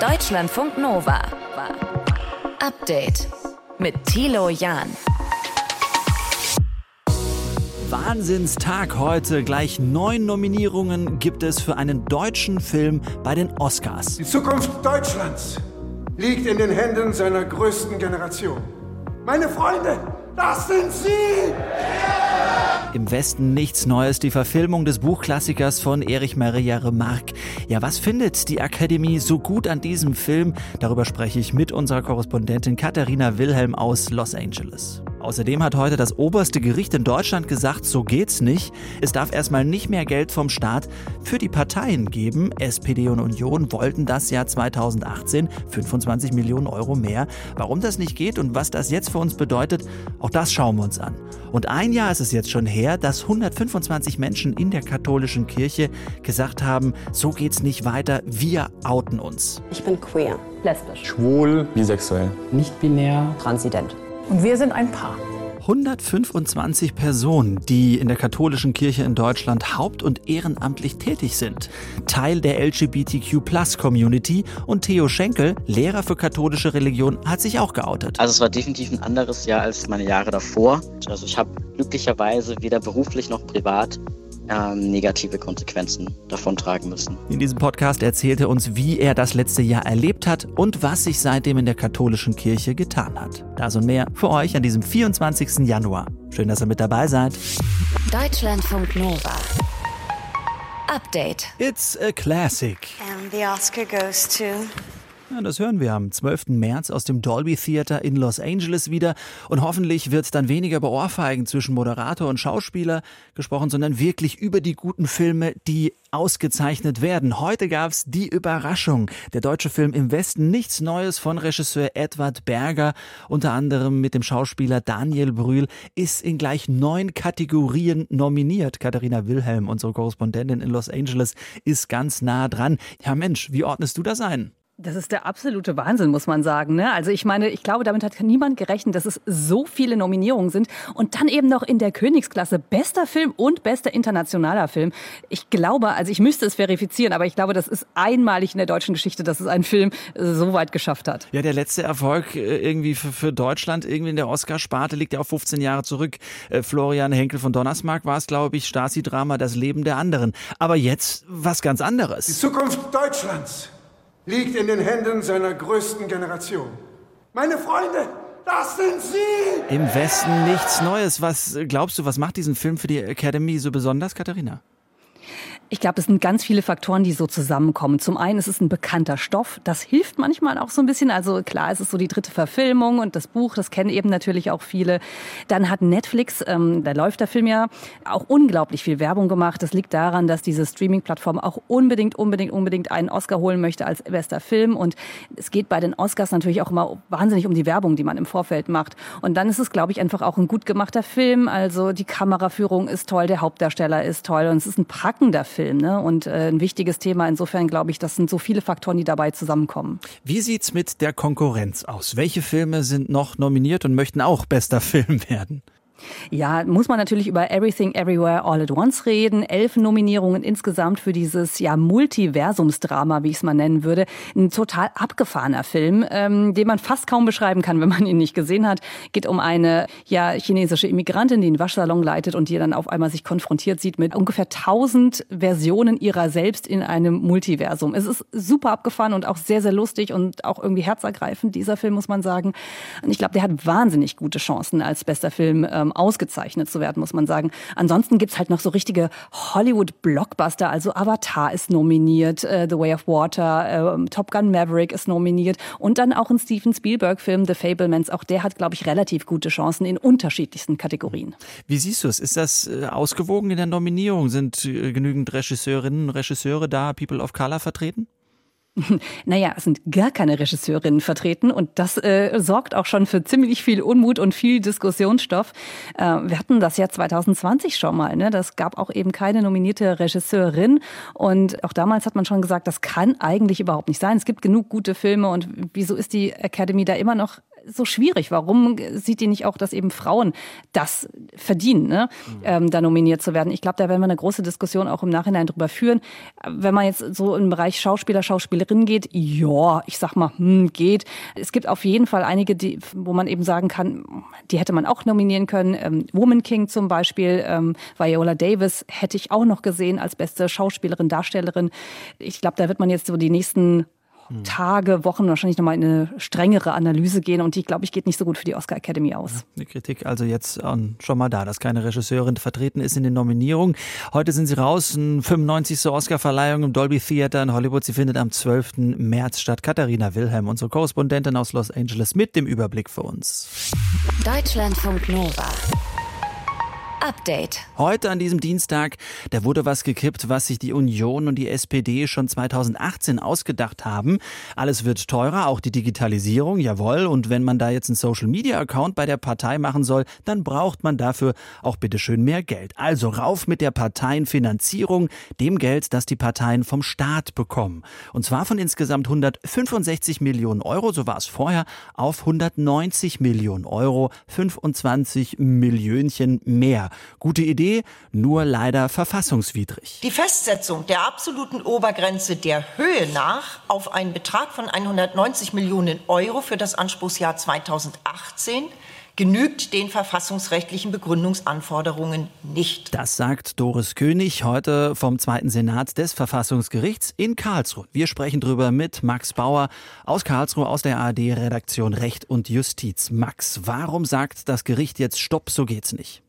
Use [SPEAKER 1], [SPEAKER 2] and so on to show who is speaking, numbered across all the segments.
[SPEAKER 1] Deutschlandfunk Nova. Update mit Thilo Jahn.
[SPEAKER 2] Wahnsinnstag heute. Gleich neun Nominierungen gibt es für einen deutschen Film bei den Oscars.
[SPEAKER 3] Die Zukunft Deutschlands liegt in den Händen seiner größten Generation. Meine Freunde, das sind Sie!
[SPEAKER 2] Im Westen nichts Neues, die Verfilmung des Buchklassikers von Erich Maria Remarque. Ja, was findet die Akademie so gut an diesem Film? Darüber spreche ich mit unserer Korrespondentin Katharina Wilhelm aus Los Angeles. Außerdem hat heute das oberste Gericht in Deutschland gesagt, so geht's nicht. Es darf erstmal nicht mehr Geld vom Staat für die Parteien geben. SPD und Union wollten das Jahr 2018 25 Millionen Euro mehr. Warum das nicht geht und was das jetzt für uns bedeutet, auch das schauen wir uns an. Und ein Jahr ist es jetzt schon her, dass 125 Menschen in der katholischen Kirche gesagt haben, so geht's nicht weiter, wir outen uns.
[SPEAKER 4] Ich bin queer,
[SPEAKER 5] lesbisch,
[SPEAKER 6] schwul, bisexuell,
[SPEAKER 7] nicht binär,
[SPEAKER 4] transident.
[SPEAKER 5] Und wir sind ein Paar.
[SPEAKER 2] 125 Personen, die in der katholischen Kirche in Deutschland haupt- und ehrenamtlich tätig sind. Teil der LGBTQ-Plus-Community und Theo Schenkel, Lehrer für katholische Religion, hat sich auch geoutet.
[SPEAKER 8] Also es war definitiv ein anderes Jahr als meine Jahre davor. Also ich habe glücklicherweise weder beruflich noch privat ähm, negative Konsequenzen davontragen müssen.
[SPEAKER 2] In diesem Podcast erzählt er uns, wie er das letzte Jahr erlebt hat und was sich seitdem in der katholischen Kirche getan hat. Das und mehr für euch an diesem 24. Januar. Schön, dass ihr mit dabei seid.
[SPEAKER 1] Deutschlandfunk Nova. Update.
[SPEAKER 2] It's a classic.
[SPEAKER 9] And the Oscar goes to
[SPEAKER 2] ja, das hören wir am 12. März aus dem Dolby Theater in Los Angeles wieder. Und hoffentlich wird dann weniger über Ohrfeigen zwischen Moderator und Schauspieler gesprochen, sondern wirklich über die guten Filme, die ausgezeichnet werden. Heute gab's die Überraschung. Der deutsche Film Im Westen nichts Neues von Regisseur Edward Berger, unter anderem mit dem Schauspieler Daniel Brühl, ist in gleich neun Kategorien nominiert. Katharina Wilhelm, unsere Korrespondentin in Los Angeles, ist ganz nah dran. Ja Mensch, wie ordnest du das ein?
[SPEAKER 5] Das ist der absolute Wahnsinn, muss man sagen. Ne? Also ich meine, ich glaube, damit hat niemand gerechnet, dass es so viele Nominierungen sind und dann eben noch in der Königsklasse bester Film und bester internationaler Film. Ich glaube, also ich müsste es verifizieren, aber ich glaube, das ist einmalig in der deutschen Geschichte, dass es ein Film äh, so weit geschafft hat.
[SPEAKER 2] Ja, der letzte Erfolg äh, irgendwie für, für Deutschland, irgendwie in der Oscarsparte liegt ja auf 15 Jahre zurück. Äh, Florian Henkel von Donnersmarck war es, glaube ich, Stasi-Drama Das Leben der anderen. Aber jetzt was ganz anderes.
[SPEAKER 3] Die Zukunft Deutschlands liegt in den Händen seiner größten Generation. Meine Freunde, das sind Sie!
[SPEAKER 2] Im Westen nichts Neues. Was glaubst du, was macht diesen Film für die Academy so besonders, Katharina?
[SPEAKER 5] Ich glaube, es sind ganz viele Faktoren, die so zusammenkommen. Zum einen ist es ein bekannter Stoff. Das hilft manchmal auch so ein bisschen. Also klar, es ist so die dritte Verfilmung und das Buch, das kennen eben natürlich auch viele. Dann hat Netflix, ähm, da läuft der Film ja, auch unglaublich viel Werbung gemacht. Das liegt daran, dass diese Streaming-Plattform auch unbedingt, unbedingt, unbedingt einen Oscar holen möchte als bester Film. Und es geht bei den Oscars natürlich auch immer wahnsinnig um die Werbung, die man im Vorfeld macht. Und dann ist es, glaube ich, einfach auch ein gut gemachter Film. Also die Kameraführung ist toll, der Hauptdarsteller ist toll und es ist ein packender Film. Film. Ne? Und äh, ein wichtiges Thema. Insofern glaube ich, das sind so viele Faktoren, die dabei zusammenkommen.
[SPEAKER 2] Wie sieht's mit der Konkurrenz aus? Welche Filme sind noch nominiert und möchten auch bester Film werden?
[SPEAKER 5] Ja, muss man natürlich über Everything Everywhere All at Once reden. Elf Nominierungen insgesamt für dieses ja Multiversumsdrama, wie ich es mal nennen würde. Ein total abgefahrener Film, ähm, den man fast kaum beschreiben kann, wenn man ihn nicht gesehen hat. Geht um eine ja chinesische Immigrantin, die einen Waschsalon leitet und die dann auf einmal sich konfrontiert sieht mit ungefähr tausend Versionen ihrer selbst in einem Multiversum. Es ist super abgefahren und auch sehr, sehr lustig und auch irgendwie herzergreifend, dieser Film, muss man sagen. Und ich glaube, der hat wahnsinnig gute Chancen als bester Film ähm, ähm, ausgezeichnet zu werden, muss man sagen. Ansonsten gibt's halt noch so richtige Hollywood-Blockbuster. Also Avatar ist nominiert, äh, The Way of Water, äh, Top Gun Maverick ist nominiert und dann auch ein Steven Spielberg-Film, The Fablemans. Auch der hat, glaube ich, relativ gute Chancen in unterschiedlichsten Kategorien.
[SPEAKER 2] Wie siehst du es? Ist das äh, ausgewogen in der Nominierung? Sind äh, genügend Regisseurinnen und Regisseure da, People of Color vertreten?
[SPEAKER 5] Naja, es sind gar keine Regisseurinnen vertreten und das äh, sorgt auch schon für ziemlich viel Unmut und viel Diskussionsstoff. Äh, wir hatten das ja 2020 schon mal. Ne? Das gab auch eben keine nominierte Regisseurin und auch damals hat man schon gesagt, das kann eigentlich überhaupt nicht sein. Es gibt genug gute Filme und wieso ist die Academy da immer noch so schwierig. Warum sieht die nicht auch, dass eben Frauen das verdienen, ne? Mhm. ähm, da nominiert zu werden? Ich glaube, da werden wir eine große Diskussion auch im Nachhinein drüber führen. Wenn man jetzt so im Bereich Schauspieler, Schauspielerin geht, ja, ich sag mal, hm, geht. Es gibt auf jeden Fall einige, die, wo man eben sagen kann, die hätte man auch nominieren können. Ähm, Woman King zum Beispiel, ähm, Viola Davis hätte ich auch noch gesehen als beste Schauspielerin, Darstellerin. Ich glaube, da wird man jetzt so die nächsten. Tage, Wochen wahrscheinlich nochmal in eine strengere Analyse gehen und die, glaube ich, geht nicht so gut für die Oscar Academy aus. Ja,
[SPEAKER 2] die Kritik also jetzt schon mal da, dass keine Regisseurin vertreten ist in den Nominierungen. Heute sind sie raus, ein 95. Oscar-Verleihung im Dolby Theater in Hollywood. Sie findet am 12. März statt. Katharina Wilhelm, unsere Korrespondentin aus Los Angeles, mit dem Überblick für uns.
[SPEAKER 1] Deutschlandfunk Nova. Update.
[SPEAKER 2] Heute an diesem Dienstag, da wurde was gekippt, was sich die Union und die SPD schon 2018 ausgedacht haben. Alles wird teurer, auch die Digitalisierung, jawohl. Und wenn man da jetzt einen Social Media Account bei der Partei machen soll, dann braucht man dafür auch bitteschön mehr Geld. Also rauf mit der Parteienfinanzierung, dem Geld, das die Parteien vom Staat bekommen. Und zwar von insgesamt 165 Millionen Euro, so war es vorher, auf 190 Millionen Euro, 25 Millionchen mehr. Gute Idee, nur leider verfassungswidrig.
[SPEAKER 4] Die Festsetzung der absoluten Obergrenze der Höhe nach auf einen Betrag von 190 Millionen Euro für das Anspruchsjahr 2018 genügt den verfassungsrechtlichen Begründungsanforderungen nicht.
[SPEAKER 2] Das sagt Doris König heute vom Zweiten Senat des Verfassungsgerichts in Karlsruhe. Wir sprechen darüber mit Max Bauer aus Karlsruhe aus der ARD-Redaktion Recht und Justiz. Max, warum sagt das Gericht jetzt Stopp, so geht's nicht?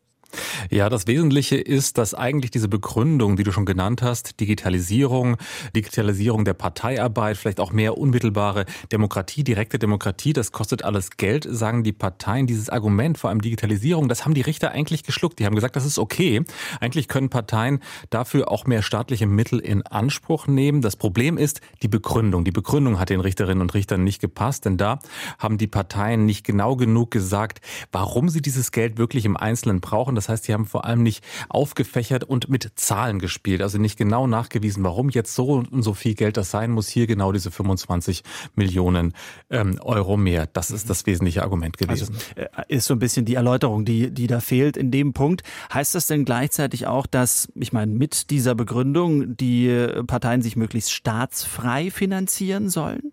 [SPEAKER 6] Ja, das Wesentliche ist, dass eigentlich diese Begründung, die du schon genannt hast, Digitalisierung, Digitalisierung der Parteiarbeit, vielleicht auch mehr unmittelbare Demokratie, direkte Demokratie, das kostet alles Geld, sagen die Parteien. Dieses Argument, vor allem Digitalisierung, das haben die Richter eigentlich geschluckt. Die haben gesagt, das ist okay. Eigentlich können Parteien dafür auch mehr staatliche Mittel in Anspruch nehmen. Das Problem ist die Begründung. Die Begründung hat den Richterinnen und Richtern nicht gepasst, denn da haben die Parteien nicht genau genug gesagt, warum sie dieses Geld wirklich im Einzelnen brauchen. Das heißt, sie haben vor allem nicht aufgefächert und mit Zahlen gespielt, also nicht genau nachgewiesen, warum jetzt so und so viel Geld das sein muss. Hier genau diese 25 Millionen ähm, Euro mehr. Das ist das wesentliche Argument gewesen.
[SPEAKER 2] Also, äh, ist so ein bisschen die Erläuterung, die, die da fehlt in dem Punkt. Heißt das denn gleichzeitig auch, dass, ich meine, mit dieser Begründung die Parteien sich möglichst staatsfrei finanzieren sollen?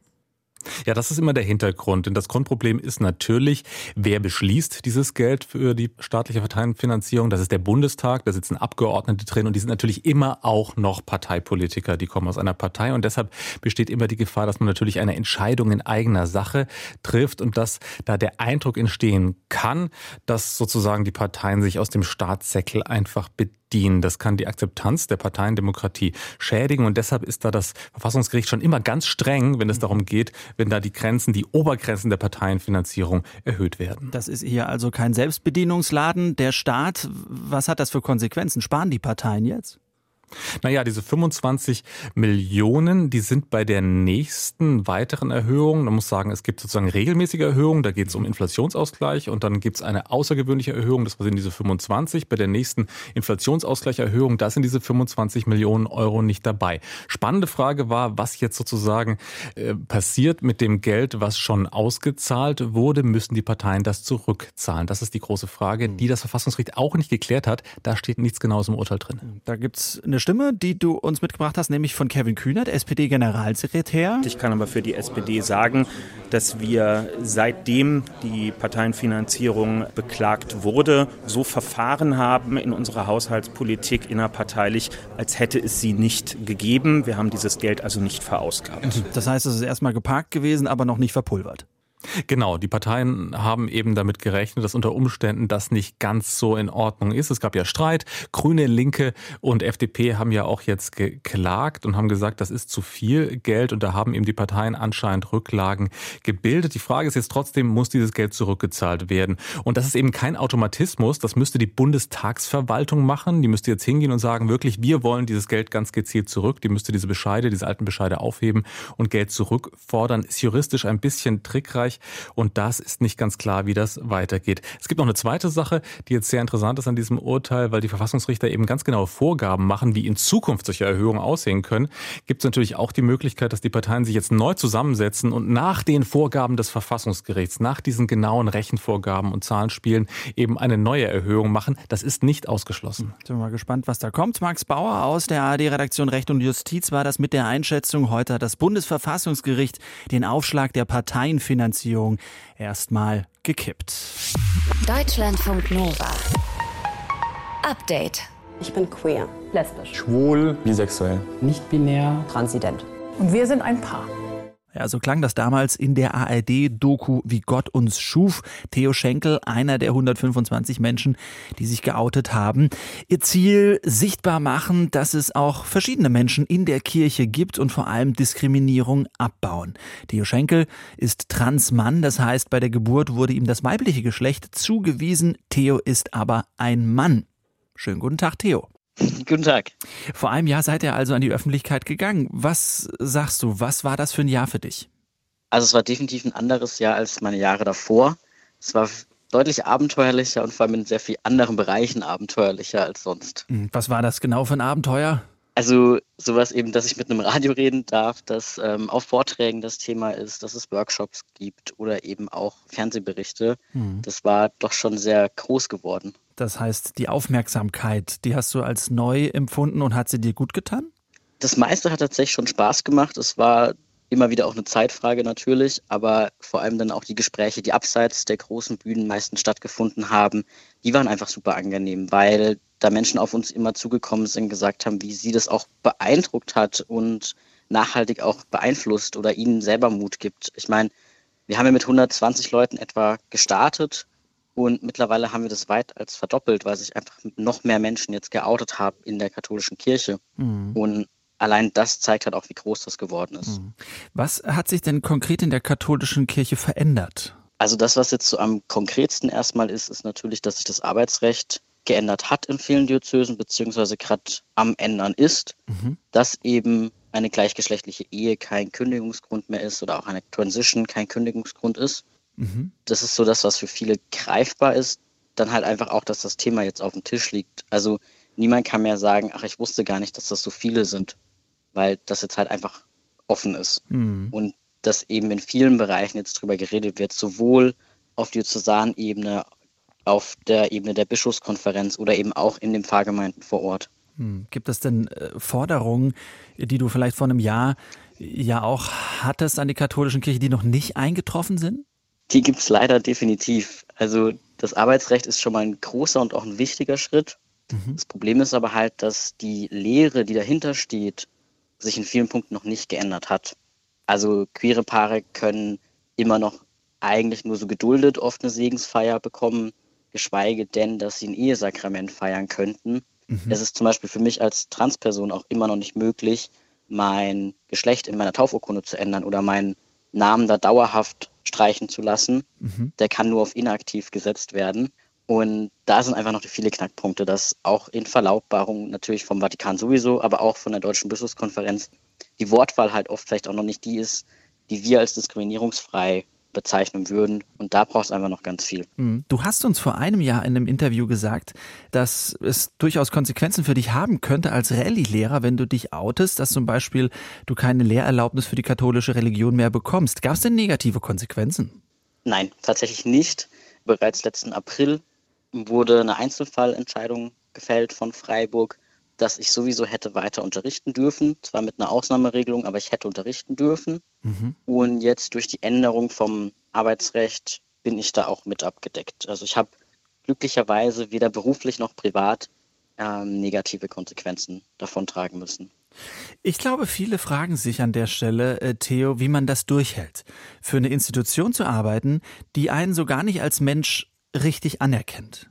[SPEAKER 6] Ja, das ist immer der Hintergrund. Denn das Grundproblem ist natürlich, wer beschließt dieses Geld für die staatliche Parteienfinanzierung? Das ist der Bundestag, da sitzen Abgeordnete drin und die sind natürlich immer auch noch Parteipolitiker, die kommen aus einer Partei und deshalb besteht immer die Gefahr, dass man natürlich eine Entscheidung in eigener Sache trifft und dass da der Eindruck entstehen kann, dass sozusagen die Parteien sich aus dem Staatssäckel einfach bedienen dienen. Das kann die Akzeptanz der Parteiendemokratie schädigen und deshalb ist da das Verfassungsgericht schon immer ganz streng, wenn es darum geht, wenn da die Grenzen, die Obergrenzen der Parteienfinanzierung erhöht werden.
[SPEAKER 2] Das ist hier also kein Selbstbedienungsladen. Der Staat, was hat das für Konsequenzen? Sparen die Parteien jetzt?
[SPEAKER 6] Naja, diese 25 Millionen, die sind bei der nächsten weiteren Erhöhung. Man muss sagen, es gibt sozusagen regelmäßige Erhöhungen, da geht es um Inflationsausgleich und dann gibt es eine außergewöhnliche Erhöhung, das sind diese 25. Bei der nächsten Inflationsausgleicherhöhung, da sind diese 25 Millionen Euro nicht dabei. Spannende Frage war, was jetzt sozusagen äh, passiert mit dem Geld, was schon ausgezahlt wurde. Müssen die Parteien das zurückzahlen? Das ist die große Frage, die das Verfassungsgericht auch nicht geklärt hat. Da steht nichts Genaues im Urteil drin.
[SPEAKER 2] Da gibt's eine Stimme, die du uns mitgebracht hast, nämlich von Kevin Kühnert, SPD-Generalsekretär.
[SPEAKER 7] Ich kann aber für die SPD sagen, dass wir seitdem die Parteienfinanzierung beklagt wurde, so verfahren haben in unserer Haushaltspolitik innerparteilich, als hätte es sie nicht gegeben. Wir haben dieses Geld also nicht verausgabt.
[SPEAKER 2] Das heißt, es ist erstmal geparkt gewesen, aber noch nicht verpulvert.
[SPEAKER 6] Genau, die Parteien haben eben damit gerechnet, dass unter Umständen das nicht ganz so in Ordnung ist. Es gab ja Streit. Grüne, Linke und FDP haben ja auch jetzt geklagt und haben gesagt, das ist zu viel Geld und da haben eben die Parteien anscheinend Rücklagen gebildet. Die Frage ist jetzt trotzdem, muss dieses Geld zurückgezahlt werden? Und das ist eben kein Automatismus. Das müsste die Bundestagsverwaltung machen. Die müsste jetzt hingehen und sagen, wirklich, wir wollen dieses Geld ganz gezielt zurück. Die müsste diese Bescheide, diese alten Bescheide aufheben und Geld zurückfordern. Ist juristisch ein bisschen trickreich. Und das ist nicht ganz klar, wie das weitergeht. Es gibt noch eine zweite Sache, die jetzt sehr interessant ist an diesem Urteil, weil die Verfassungsrichter eben ganz genaue Vorgaben machen, wie in Zukunft solche Erhöhungen aussehen können. Gibt es natürlich auch die Möglichkeit, dass die Parteien sich jetzt neu zusammensetzen und nach den Vorgaben des Verfassungsgerichts, nach diesen genauen Rechenvorgaben und Zahlenspielen eben eine neue Erhöhung machen. Das ist nicht ausgeschlossen.
[SPEAKER 2] Sind wir mal gespannt, was da kommt. Max Bauer aus der ARD-Redaktion Recht und Justiz war das mit der Einschätzung. Heute hat das Bundesverfassungsgericht den Aufschlag der Parteienfinanzierung erstmal gekippt.
[SPEAKER 1] Deutschlandfunk Nova. Update.
[SPEAKER 10] Ich bin queer, lesbisch,
[SPEAKER 11] schwul, bisexuell,
[SPEAKER 12] nicht binär, transident.
[SPEAKER 13] Und wir sind ein Paar.
[SPEAKER 2] Ja, so klang das damals in der ARD-Doku Wie Gott uns schuf. Theo Schenkel, einer der 125 Menschen, die sich geoutet haben. Ihr Ziel, sichtbar machen, dass es auch verschiedene Menschen in der Kirche gibt und vor allem Diskriminierung abbauen. Theo Schenkel ist Transmann, das heißt, bei der Geburt wurde ihm das weibliche Geschlecht zugewiesen. Theo ist aber ein Mann. Schönen guten Tag, Theo.
[SPEAKER 8] Guten Tag.
[SPEAKER 2] Vor einem Jahr seid ihr also an die Öffentlichkeit gegangen. Was sagst du, was war das für ein Jahr für dich?
[SPEAKER 8] Also es war definitiv ein anderes Jahr als meine Jahre davor. Es war deutlich abenteuerlicher und vor allem in sehr vielen anderen Bereichen abenteuerlicher als sonst.
[SPEAKER 2] Hm, was war das genau für ein Abenteuer?
[SPEAKER 8] Also sowas eben, dass ich mit einem Radio reden darf, dass ähm, auf Vorträgen das Thema ist, dass es Workshops gibt oder eben auch Fernsehberichte. Mhm. Das war doch schon sehr groß geworden.
[SPEAKER 2] Das heißt, die Aufmerksamkeit, die hast du als neu empfunden und hat sie dir gut getan?
[SPEAKER 8] Das meiste hat tatsächlich schon Spaß gemacht. Es war immer wieder auch eine Zeitfrage natürlich, aber vor allem dann auch die Gespräche, die abseits der großen Bühnen meistens stattgefunden haben, die waren einfach super angenehm, weil da Menschen auf uns immer zugekommen sind, gesagt haben, wie sie das auch beeindruckt hat und nachhaltig auch beeinflusst oder ihnen selber Mut gibt. Ich meine, wir haben ja mit 120 Leuten etwa gestartet und mittlerweile haben wir das weit als verdoppelt, weil sich einfach noch mehr Menschen jetzt geoutet haben in der katholischen Kirche. Mhm. Und allein das zeigt halt auch, wie groß das geworden ist. Mhm.
[SPEAKER 2] Was hat sich denn konkret in der katholischen Kirche verändert?
[SPEAKER 8] Also das, was jetzt so am konkretsten erstmal ist, ist natürlich, dass sich das Arbeitsrecht geändert hat in vielen Diözesen, beziehungsweise gerade am Ändern ist, mhm. dass eben eine gleichgeschlechtliche Ehe kein Kündigungsgrund mehr ist oder auch eine Transition kein Kündigungsgrund ist. Mhm. Das ist so das, was für viele greifbar ist. Dann halt einfach auch, dass das Thema jetzt auf dem Tisch liegt. Also niemand kann mehr sagen, ach, ich wusste gar nicht, dass das so viele sind, weil das jetzt halt einfach offen ist. Mhm. Und dass eben in vielen Bereichen jetzt drüber geredet wird, sowohl auf Diözesanebene, auf der Ebene der Bischofskonferenz oder eben auch in den Pfarrgemeinden vor Ort.
[SPEAKER 2] Hm. Gibt es denn äh, Forderungen, die du vielleicht vor einem Jahr ja auch hattest an die katholischen Kirche, die noch nicht eingetroffen sind?
[SPEAKER 8] Die gibt es leider definitiv. Also das Arbeitsrecht ist schon mal ein großer und auch ein wichtiger Schritt. Mhm. Das Problem ist aber halt, dass die Lehre, die dahinter steht, sich in vielen Punkten noch nicht geändert hat. Also queere Paare können immer noch eigentlich nur so geduldet oft eine Segensfeier bekommen, geschweige denn, dass sie ein Ehesakrament feiern könnten. Mhm. Es ist zum Beispiel für mich als Transperson auch immer noch nicht möglich, mein Geschlecht in meiner Taufurkunde zu ändern oder meinen Namen da dauerhaft streichen zu lassen. Mhm. Der kann nur auf inaktiv gesetzt werden. Und da sind einfach noch viele Knackpunkte, dass auch in Verlautbarungen natürlich vom Vatikan sowieso, aber auch von der Deutschen Bischofskonferenz die Wortwahl halt oft vielleicht auch noch nicht die ist, die wir als diskriminierungsfrei bezeichnen würden. Und da braucht es einfach noch ganz viel.
[SPEAKER 2] Mhm. Du hast uns vor einem Jahr in einem Interview gesagt, dass es durchaus Konsequenzen für dich haben könnte als Rallye-Lehrer, wenn du dich outest, dass zum Beispiel du keine Lehrerlaubnis für die katholische Religion mehr bekommst. Gab es denn negative Konsequenzen?
[SPEAKER 8] Nein, tatsächlich nicht. Bereits letzten April wurde eine Einzelfallentscheidung gefällt von Freiburg, dass ich sowieso hätte weiter unterrichten dürfen, zwar mit einer Ausnahmeregelung, aber ich hätte unterrichten dürfen. Mhm. Und jetzt durch die Änderung vom Arbeitsrecht bin ich da auch mit abgedeckt. Also ich habe glücklicherweise weder beruflich noch privat ähm, negative Konsequenzen davontragen müssen.
[SPEAKER 2] Ich glaube, viele fragen sich an der Stelle, äh, Theo, wie man das durchhält. Für eine Institution zu arbeiten, die einen so gar nicht als Mensch richtig anerkennt.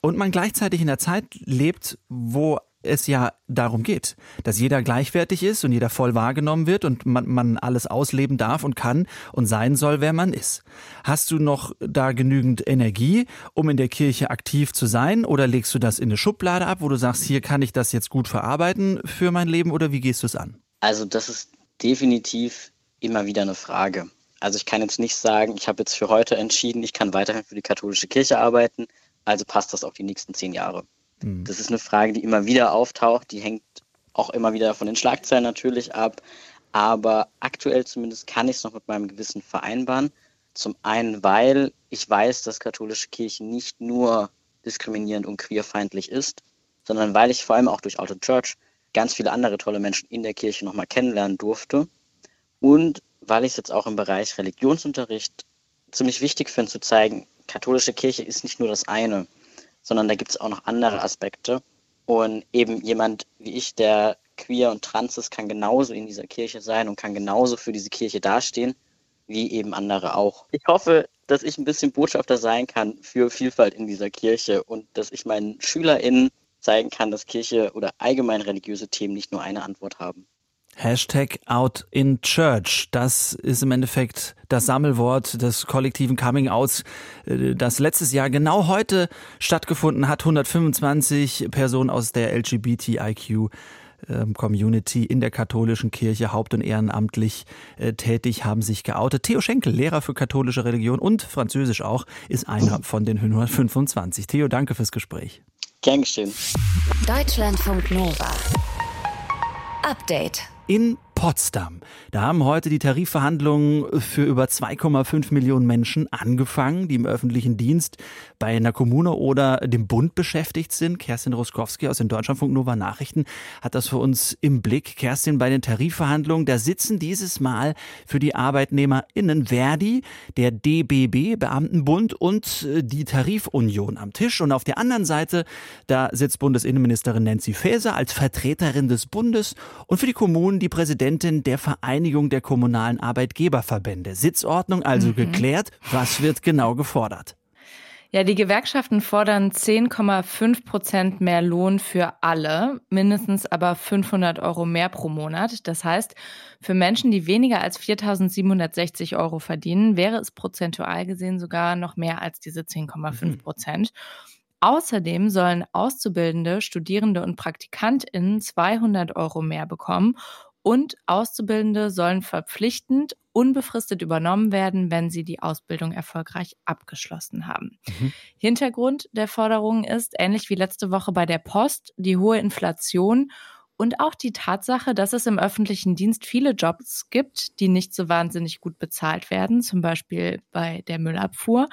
[SPEAKER 2] Und man gleichzeitig in der Zeit lebt, wo es ja darum geht, dass jeder gleichwertig ist und jeder voll wahrgenommen wird und man, man alles ausleben darf und kann und sein soll, wer man ist. Hast du noch da genügend Energie, um in der Kirche aktiv zu sein oder legst du das in eine Schublade ab, wo du sagst, hier kann ich das jetzt gut verarbeiten für mein Leben oder wie gehst du es an?
[SPEAKER 8] Also das ist definitiv immer wieder eine Frage. Also ich kann jetzt nicht sagen, ich habe jetzt für heute entschieden, ich kann weiterhin für die katholische Kirche arbeiten, also passt das auch die nächsten zehn Jahre. Mhm. Das ist eine Frage, die immer wieder auftaucht, die hängt auch immer wieder von den Schlagzeilen natürlich ab, aber aktuell zumindest kann ich es noch mit meinem Gewissen vereinbaren. Zum einen, weil ich weiß, dass katholische Kirche nicht nur diskriminierend und queerfeindlich ist, sondern weil ich vor allem auch durch Out of Church ganz viele andere tolle Menschen in der Kirche nochmal kennenlernen durfte und weil ich es jetzt auch im Bereich Religionsunterricht ziemlich wichtig finde zu zeigen, katholische Kirche ist nicht nur das eine, sondern da gibt es auch noch andere Aspekte. Und eben jemand wie ich, der queer und trans ist, kann genauso in dieser Kirche sein und kann genauso für diese Kirche dastehen, wie eben andere auch. Ich hoffe, dass ich ein bisschen Botschafter sein kann für Vielfalt in dieser Kirche und dass ich meinen SchülerInnen zeigen kann, dass Kirche oder allgemein religiöse Themen nicht nur eine Antwort haben.
[SPEAKER 2] Hashtag Out in Church. Das ist im Endeffekt das Sammelwort des kollektiven Coming Outs, äh, das letztes Jahr genau heute stattgefunden hat. 125 Personen aus der LGBTIQ ähm, Community in der katholischen Kirche haupt- und ehrenamtlich äh, tätig, haben sich geoutet. Theo Schenkel, Lehrer für katholische Religion und Französisch auch, ist einer von den 125. Theo, danke fürs Gespräch.
[SPEAKER 8] Gern geschehen.
[SPEAKER 1] Deutschlandfunk Nova. Update
[SPEAKER 2] in Potsdam. Da haben heute die Tarifverhandlungen für über 2,5 Millionen Menschen angefangen, die im öffentlichen Dienst bei einer Kommune oder dem Bund beschäftigt sind. Kerstin Roskowski aus den Deutschlandfunk Nova Nachrichten hat das für uns im Blick. Kerstin, bei den Tarifverhandlungen, da sitzen dieses Mal für die ArbeitnehmerInnen Verdi, der DBB, Beamtenbund und äh, die Tarifunion am Tisch. Und auf der anderen Seite, da sitzt Bundesinnenministerin Nancy Faeser als Vertreterin des Bundes und für die Kommunen die Präsidentin Präsidentin der Vereinigung der kommunalen Arbeitgeberverbände. Sitzordnung also mhm. geklärt. Was wird genau gefordert?
[SPEAKER 11] Ja, die Gewerkschaften fordern 10,5 Prozent mehr Lohn für alle, mindestens aber 500 Euro mehr pro Monat. Das heißt, für Menschen, die weniger als 4.760 Euro verdienen, wäre es prozentual gesehen sogar noch mehr als diese 10,5 Prozent. Mhm. Außerdem sollen Auszubildende, Studierende und PraktikantInnen 200 Euro mehr bekommen und Auszubildende sollen verpflichtend unbefristet übernommen werden, wenn sie die Ausbildung erfolgreich abgeschlossen haben. Mhm. Hintergrund der Forderungen ist, ähnlich wie letzte Woche bei der Post, die hohe Inflation und auch die Tatsache, dass es im öffentlichen Dienst viele Jobs gibt, die nicht so wahnsinnig gut bezahlt werden, zum Beispiel bei der Müllabfuhr,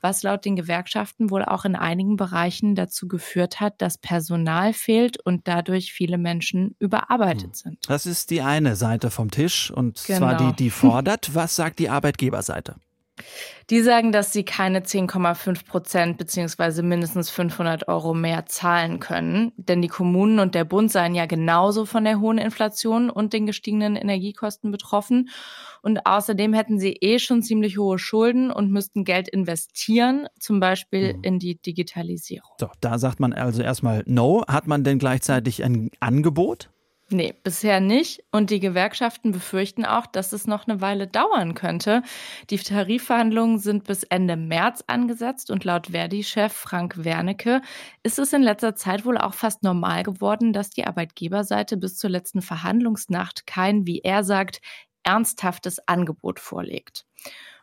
[SPEAKER 11] was laut den Gewerkschaften wohl auch in einigen Bereichen dazu geführt hat, dass Personal fehlt und dadurch viele Menschen überarbeitet hm. sind.
[SPEAKER 2] Das ist die eine Seite vom Tisch und genau. zwar die, die fordert. Was sagt die Arbeitgeberseite?
[SPEAKER 11] Die sagen, dass sie keine 10,5 Prozent beziehungsweise mindestens 500 Euro mehr zahlen können. Denn die Kommunen und der Bund seien ja genauso von der hohen Inflation und den gestiegenen Energiekosten betroffen. Und außerdem hätten sie eh schon ziemlich hohe Schulden und müssten Geld investieren, zum Beispiel mhm. in die Digitalisierung.
[SPEAKER 2] So, da sagt man also erstmal No. Hat man denn gleichzeitig ein Angebot?
[SPEAKER 11] Nee, bisher nicht. Und die Gewerkschaften befürchten auch, dass es noch eine Weile dauern könnte. Die Tarifverhandlungen sind bis Ende März angesetzt und laut Verdi-Chef Frank Wernicke ist es in letzter Zeit wohl auch fast normal geworden, dass die Arbeitgeberseite bis zur letzten Verhandlungsnacht kein, wie er sagt, ernsthaftes Angebot vorlegt.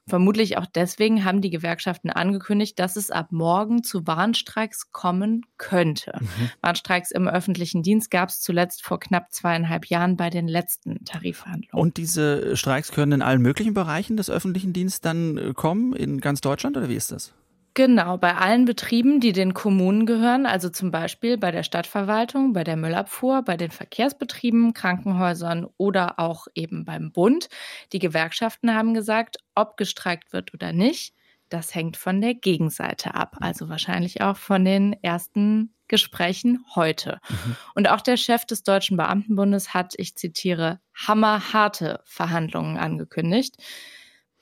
[SPEAKER 11] Vermutlich auch deswegen haben die Gewerkschaften angekündigt, dass es ab morgen zu Warnstreiks kommen könnte. Mhm. Warnstreiks im öffentlichen Dienst gab es zuletzt vor knapp zweieinhalb Jahren bei den letzten Tarifverhandlungen.
[SPEAKER 2] Und diese Streiks können in allen möglichen Bereichen des öffentlichen Dienstes dann äh, kommen, in ganz Deutschland oder wie ist das?
[SPEAKER 11] Genau, bei allen Betrieben, die den Kommunen gehören, also zum Beispiel bei der Stadtverwaltung, bei der Müllabfuhr, bei den Verkehrsbetrieben, Krankenhäusern oder auch eben beim Bund. Die Gewerkschaften haben gesagt, ob gestreikt wird oder nicht, das hängt von der Gegenseite ab, also wahrscheinlich auch von den ersten Gesprächen heute. Mhm. Und auch der Chef des Deutschen Beamtenbundes hat, ich zitiere, hammerharte Verhandlungen angekündigt.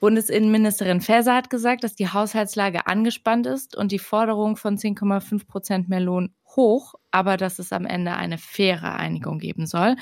[SPEAKER 11] Bundesinnenministerin Faeser hat gesagt, dass die Haushaltslage angespannt ist und die Forderung von 10,5 Prozent mehr Lohn hoch, aber dass es am Ende eine faire Einigung geben soll.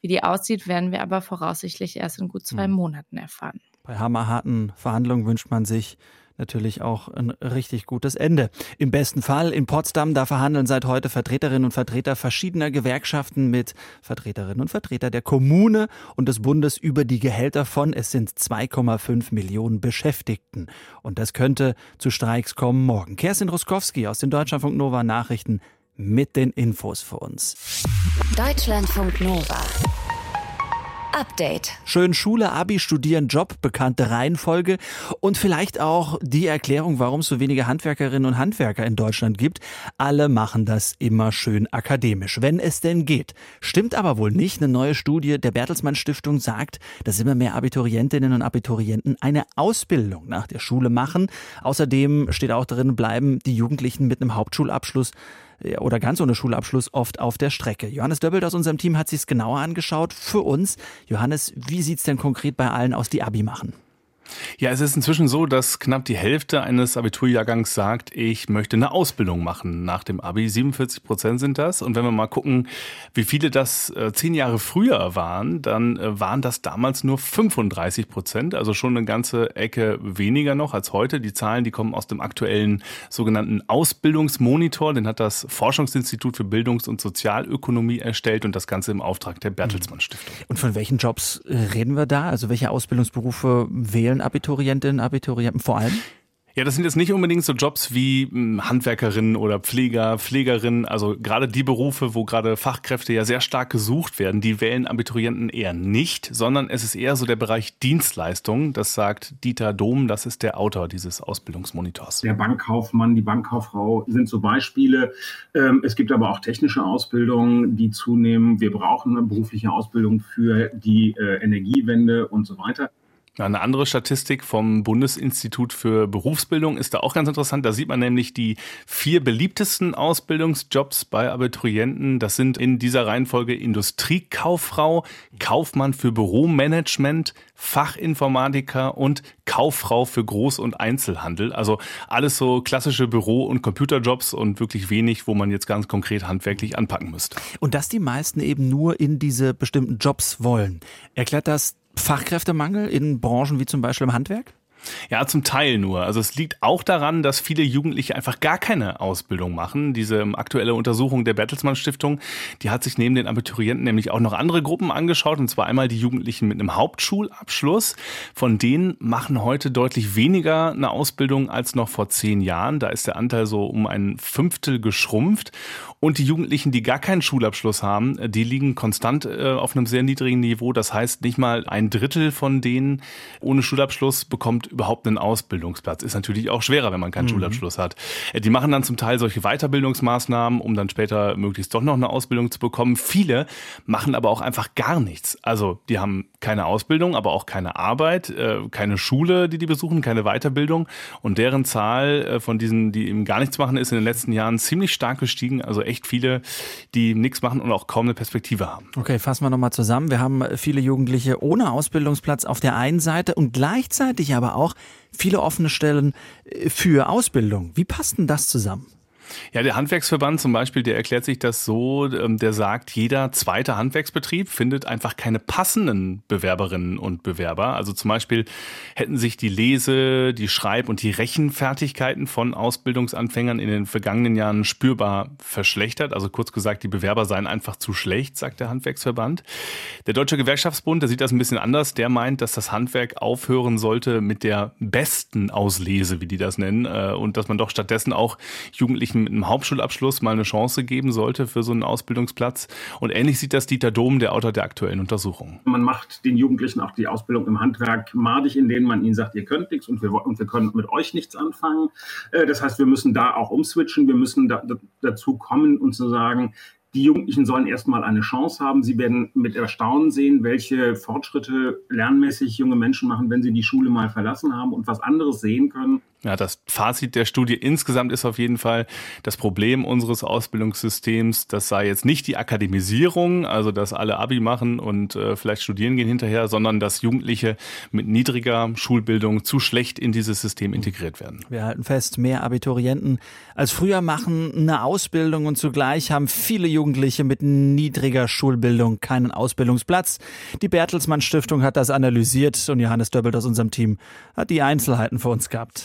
[SPEAKER 11] Wie die aussieht, werden wir aber voraussichtlich erst in gut zwei hm. Monaten erfahren.
[SPEAKER 2] Bei hammerharten Verhandlungen wünscht man sich, natürlich auch ein richtig gutes Ende. Im besten Fall in Potsdam, da verhandeln seit heute Vertreterinnen und Vertreter verschiedener Gewerkschaften mit Vertreterinnen und Vertreter der Kommune und des Bundes über die Gehälter von, es sind 2,5 Millionen Beschäftigten. Und das könnte zu Streiks kommen morgen. Kerstin Ruskowski aus den Deutschlandfunk Nova Nachrichten mit den Infos für uns.
[SPEAKER 1] Deutschlandfunk Nova. Update.
[SPEAKER 2] Schön Schule, Abi, Studieren, Job, bekannte Reihenfolge und vielleicht auch die Erklärung, warum es so wenige Handwerkerinnen und Handwerker in Deutschland gibt. Alle machen das immer schön akademisch, wenn es denn geht. Stimmt aber wohl nicht. Eine neue Studie der Bertelsmann Stiftung sagt, dass immer mehr Abiturientinnen und Abiturienten eine Ausbildung nach der Schule machen. Außerdem steht auch drin, bleiben die Jugendlichen mit einem Hauptschulabschluss oder ganz ohne Schulabschluss oft auf der Strecke. Johannes Döbbelt aus unserem Team hat sich genauer angeschaut für uns. Johannes, wie sieht es denn konkret bei allen aus, die Abi machen?
[SPEAKER 13] Ja, es ist inzwischen so, dass knapp die Hälfte eines Abiturjahrgangs sagt, ich möchte eine Ausbildung machen nach dem Abi. 47 Prozent sind das. Und wenn wir mal gucken, wie viele das äh, zehn Jahre früher waren, dann äh, waren das damals nur 35 Prozent. Also schon eine ganze Ecke weniger noch als heute. Die Zahlen, die kommen aus dem aktuellen sogenannten Ausbildungsmonitor. Den hat das Forschungsinstitut für Bildungs- und Sozialökonomie erstellt und das Ganze im Auftrag der Bertelsmann Stiftung.
[SPEAKER 2] Und von welchen Jobs äh, reden wir da? Also welche Ausbildungsberufe wählen Abiturientinnen, Abiturienten vor allem?
[SPEAKER 13] Ja, das sind jetzt nicht unbedingt so Jobs wie hm, Handwerkerinnen oder Pfleger, Pflegerinnen. Also gerade die Berufe, wo gerade Fachkräfte ja sehr stark gesucht werden, die wählen Abiturienten eher nicht, sondern es ist eher so der Bereich Dienstleistung. Das sagt Dieter Dom, das ist der Autor dieses Ausbildungsmonitors.
[SPEAKER 14] Der Bankkaufmann, die Bankkauffrau sind so Beispiele. Ähm, es gibt aber auch technische Ausbildungen, die zunehmen. Wir brauchen eine berufliche Ausbildung für die äh, Energiewende und so weiter.
[SPEAKER 13] Eine andere Statistik vom Bundesinstitut für Berufsbildung ist da auch ganz interessant. Da sieht man nämlich die vier beliebtesten Ausbildungsjobs bei Abiturienten. Das sind in dieser Reihenfolge Industriekauffrau, Kaufmann für Büromanagement, Fachinformatiker und Kauffrau für Groß- und Einzelhandel. Also alles so klassische Büro- und Computerjobs und wirklich wenig, wo man jetzt ganz konkret handwerklich anpacken müsste.
[SPEAKER 2] Und dass die meisten eben nur in diese bestimmten Jobs wollen. Erklärt das Fachkräftemangel in Branchen wie zum Beispiel im Handwerk?
[SPEAKER 13] Ja, zum Teil nur. Also es liegt auch daran, dass viele Jugendliche einfach gar keine Ausbildung machen. Diese aktuelle Untersuchung der Bertelsmann Stiftung, die hat sich neben den Abiturienten nämlich auch noch andere Gruppen angeschaut. Und zwar einmal die Jugendlichen mit einem Hauptschulabschluss. Von denen machen heute deutlich weniger eine Ausbildung als noch vor zehn Jahren. Da ist der Anteil so um ein Fünftel geschrumpft. Und die Jugendlichen, die gar keinen Schulabschluss haben, die liegen konstant äh, auf einem sehr niedrigen Niveau. Das heißt, nicht mal ein Drittel von denen ohne Schulabschluss bekommt überhaupt einen Ausbildungsplatz. Ist natürlich auch schwerer, wenn man keinen mhm. Schulabschluss hat. Äh, die machen dann zum Teil solche Weiterbildungsmaßnahmen, um dann später möglichst doch noch eine Ausbildung zu bekommen. Viele machen aber auch einfach gar nichts. Also die haben keine Ausbildung, aber auch keine Arbeit, äh, keine Schule, die die besuchen, keine Weiterbildung. Und deren Zahl äh, von diesen, die eben gar nichts machen, ist in den letzten Jahren ziemlich stark gestiegen. Also echt viele, die nichts machen und auch kaum eine Perspektive haben.
[SPEAKER 2] Okay, fassen wir nochmal zusammen. Wir haben viele Jugendliche ohne Ausbildungsplatz auf der einen Seite und gleichzeitig aber auch viele offene Stellen äh, für Ausbildung. Wie passt denn das zusammen?
[SPEAKER 13] Ja, der Handwerksverband zum Beispiel, der erklärt sich das so, ähm, der sagt, jeder zweite Handwerksbetrieb findet einfach keine passenden Bewerberinnen und Bewerber. Also zum Beispiel hätten sich die Lese-, die Schreib- und die Rechenfertigkeiten von Ausbildungsanfängern in den vergangenen Jahren spürbar verschlechtert. Also kurz gesagt, die Bewerber seien einfach zu schlecht, sagt der Handwerksverband. Der Deutsche Gewerkschaftsbund, der sieht das ein bisschen anders. Der meint, dass das Handwerk aufhören sollte mit der besten Auslese, wie die das nennen, äh, und dass man doch stattdessen auch Jugendlichen mit einem Hauptschulabschluss mal eine Chance geben sollte für so einen Ausbildungsplatz. Und ähnlich sieht das Dieter Dom, der Autor der aktuellen Untersuchung.
[SPEAKER 14] Man macht den Jugendlichen auch die Ausbildung im Handwerk madig, indem man ihnen sagt, ihr könnt nichts und wir, und wir können mit euch nichts anfangen. Äh, das heißt, wir müssen da auch umswitchen. Wir müssen da, dazu kommen und zu sagen, die Jugendlichen sollen erstmal eine Chance haben. Sie werden mit Erstaunen sehen, welche Fortschritte lernmäßig junge Menschen machen, wenn sie die Schule mal verlassen haben und was anderes sehen können.
[SPEAKER 13] Ja, das Fazit der Studie insgesamt ist auf jeden Fall, das Problem unseres Ausbildungssystems, das sei jetzt nicht die Akademisierung, also dass alle Abi machen und äh, vielleicht studieren gehen hinterher, sondern dass Jugendliche mit niedriger Schulbildung zu schlecht in dieses System integriert werden.
[SPEAKER 2] Wir halten fest, mehr Abiturienten als früher machen eine Ausbildung und zugleich haben viele Jugendliche mit niedriger Schulbildung keinen Ausbildungsplatz. Die Bertelsmann Stiftung hat das analysiert und Johannes Döbbelt aus unserem Team hat die Einzelheiten für uns gehabt.